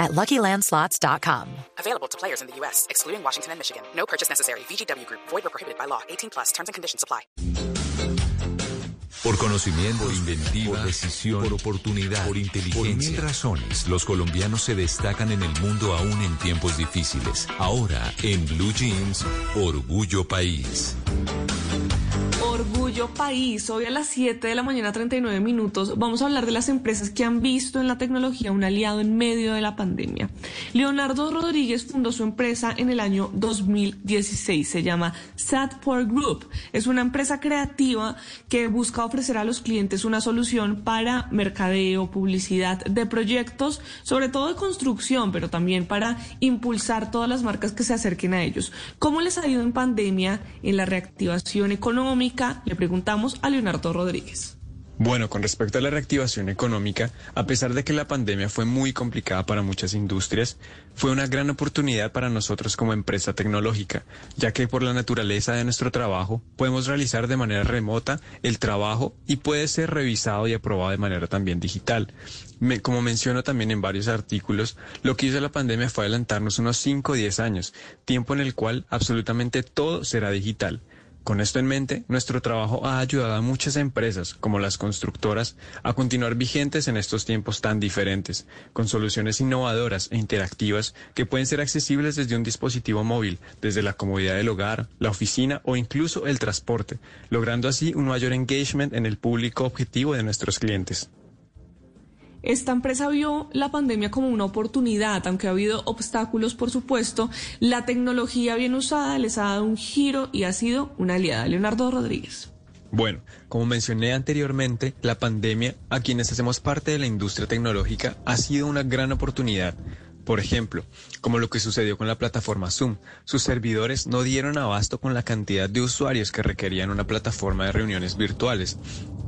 at LuckyLandSlots.com. Available to players in the U.S., excluding Washington and Michigan. No purchase necessary. VGW Group. Void or prohibited by law. 18 plus. Terms and conditions apply. Por conocimiento, por inventiva, por decisión, por oportunidad, por inteligencia. Por mil razones, los colombianos se destacan en el mundo aún en tiempos difíciles. Ahora, en Blue Jeans, Orgullo País. Orgullo País. Hoy a las 7 de la mañana, 39 minutos, vamos a hablar de las empresas que han visto en la tecnología un aliado en medio de la pandemia. Leonardo Rodríguez fundó su empresa en el año 2016. Se llama Satport Group. Es una empresa creativa que busca ofrecer a los clientes una solución para mercadeo, publicidad de proyectos, sobre todo de construcción, pero también para impulsar todas las marcas que se acerquen a ellos. ¿Cómo les ha ido en pandemia en la reactivación económica? Le preguntamos a Leonardo Rodríguez. Bueno, con respecto a la reactivación económica, a pesar de que la pandemia fue muy complicada para muchas industrias, fue una gran oportunidad para nosotros como empresa tecnológica, ya que por la naturaleza de nuestro trabajo podemos realizar de manera remota el trabajo y puede ser revisado y aprobado de manera también digital. como menciono también en varios artículos, lo que hizo la pandemia fue adelantarnos unos 5 o 10 años, tiempo en el cual absolutamente todo será digital. Con esto en mente, nuestro trabajo ha ayudado a muchas empresas, como las constructoras, a continuar vigentes en estos tiempos tan diferentes, con soluciones innovadoras e interactivas que pueden ser accesibles desde un dispositivo móvil, desde la comodidad del hogar, la oficina o incluso el transporte, logrando así un mayor engagement en el público objetivo de nuestros clientes. Esta empresa vio la pandemia como una oportunidad, aunque ha habido obstáculos, por supuesto. La tecnología bien usada les ha dado un giro y ha sido una aliada. Leonardo Rodríguez. Bueno, como mencioné anteriormente, la pandemia, a quienes hacemos parte de la industria tecnológica, ha sido una gran oportunidad. Por ejemplo, como lo que sucedió con la plataforma Zoom, sus servidores no dieron abasto con la cantidad de usuarios que requerían una plataforma de reuniones virtuales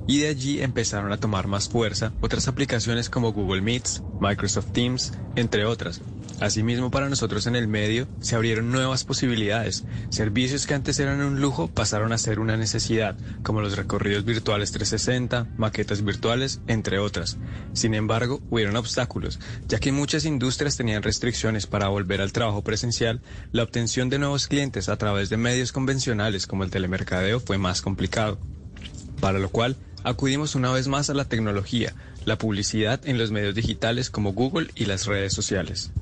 y de allí empezaron a tomar más fuerza otras aplicaciones como Google Meets, Microsoft Teams, entre otras. Asimismo, para nosotros en el medio se abrieron nuevas posibilidades. Servicios que antes eran un lujo pasaron a ser una necesidad, como los recorridos virtuales 360, maquetas virtuales, entre otras. Sin embargo, hubieron obstáculos, ya que muchas industrias tenían restricciones para volver al trabajo presencial, la obtención de nuevos clientes a través de medios convencionales como el telemercadeo fue más complicado. Para lo cual, acudimos una vez más a la tecnología, la publicidad en los medios digitales como Google y las redes sociales.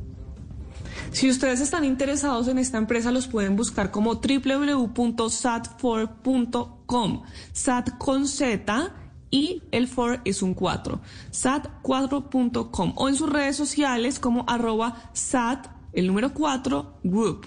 Si ustedes están interesados en esta empresa, los pueden buscar como www.sat4.com. SAT con Z y el for es un 4. Sat4.com o en sus redes sociales como arroba sat el número 4 group.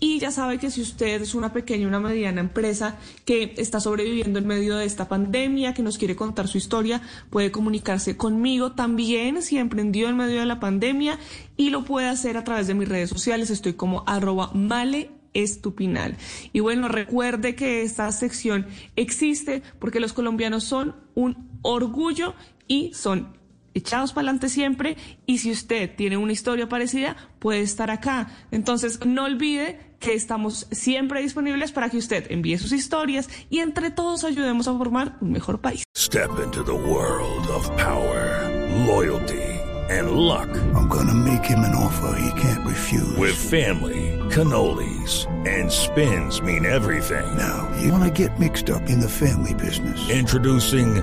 Y ya sabe que si usted es una pequeña, una mediana empresa que está sobreviviendo en medio de esta pandemia, que nos quiere contar su historia, puede comunicarse conmigo también si emprendió en medio de la pandemia y lo puede hacer a través de mis redes sociales. Estoy como arroba male estupinal. Y bueno, recuerde que esta sección existe porque los colombianos son un orgullo y son echados para adelante siempre y si usted tiene una historia parecida, puede estar acá. Entonces, no olvide que estamos siempre disponibles para que usted envíe sus historias y entre todos ayudemos a formar un mejor país. Step into the world of power, loyalty and luck. I'm gonna make him an offer he can't refuse. With family, cannolis and spins mean everything. Now, you wanna get mixed up in the family business. Introducing